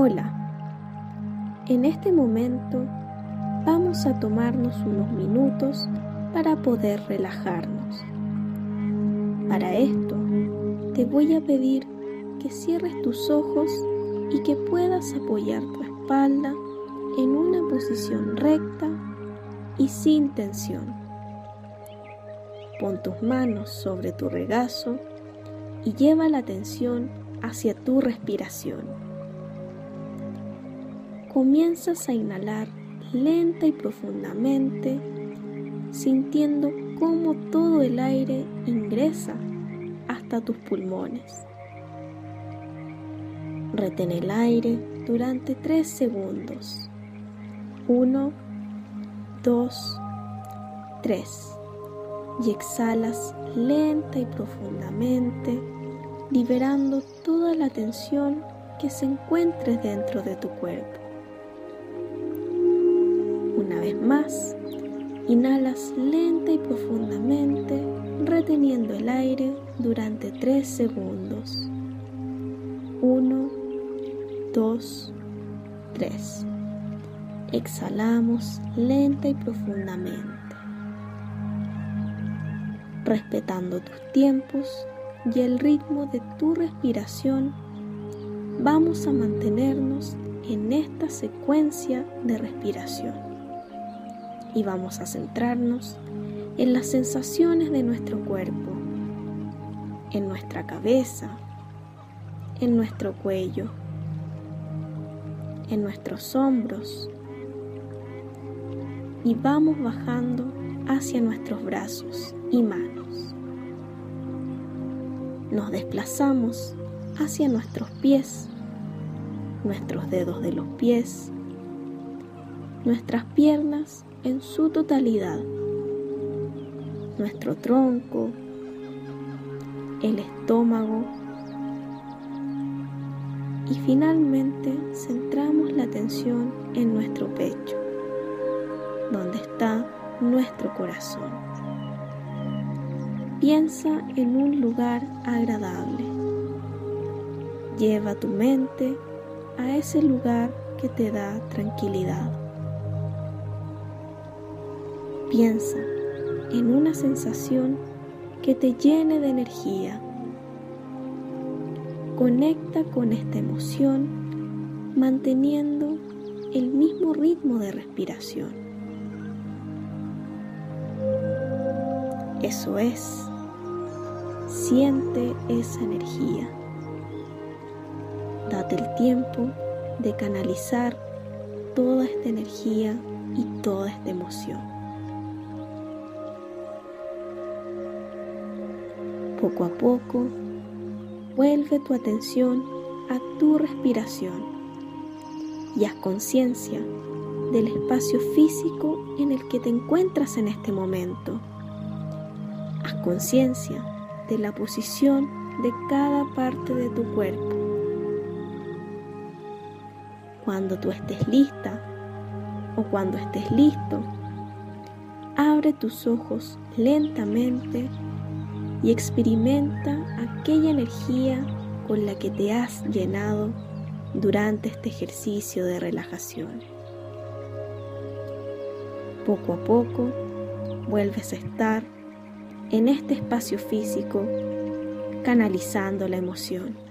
Hola, en este momento vamos a tomarnos unos minutos para poder relajarnos. Para esto, te voy a pedir que cierres tus ojos y que puedas apoyar tu espalda en una posición recta y sin tensión. Pon tus manos sobre tu regazo y lleva la atención hacia tu respiración. Comienzas a inhalar lenta y profundamente, sintiendo cómo todo el aire ingresa hasta tus pulmones. Retén el aire durante 3 segundos. 1, 2, 3. Y exhalas lenta y profundamente, liberando toda la tensión que se encuentre dentro de tu cuerpo. Una vez más, inhalas lenta y profundamente, reteniendo el aire durante 3 segundos. 1, 2, 3. Exhalamos lenta y profundamente. Respetando tus tiempos y el ritmo de tu respiración, vamos a mantenernos en esta secuencia de respiración y vamos a centrarnos en las sensaciones de nuestro cuerpo, en nuestra cabeza, en nuestro cuello, en nuestros hombros y vamos bajando hacia nuestros brazos y manos. Nos desplazamos hacia nuestros pies, nuestros dedos de los pies, nuestras piernas en su totalidad, nuestro tronco, el estómago, y finalmente centramos la atención en nuestro pecho, donde está nuestro corazón. Piensa en un lugar agradable. Lleva tu mente a ese lugar que te da tranquilidad. Piensa en una sensación que te llene de energía Conecta con esta emoción manteniendo el mismo ritmo de respiración. Eso es, siente esa energía. Date el tiempo de canalizar toda esta energía y toda esta emoción. Poco a poco Vuelve tu atención a tu respiración y haz conciencia del espacio físico en el que te encuentras en este momento. Haz conciencia de la posición de cada parte de tu cuerpo. Cuando tú estés lista o cuando estés listo, abre tus ojos lentamente y experimenta aquella energía con la que te has llenado durante este ejercicio de relajación. Poco a poco vuelves a estar en este espacio físico canalizando la emoción.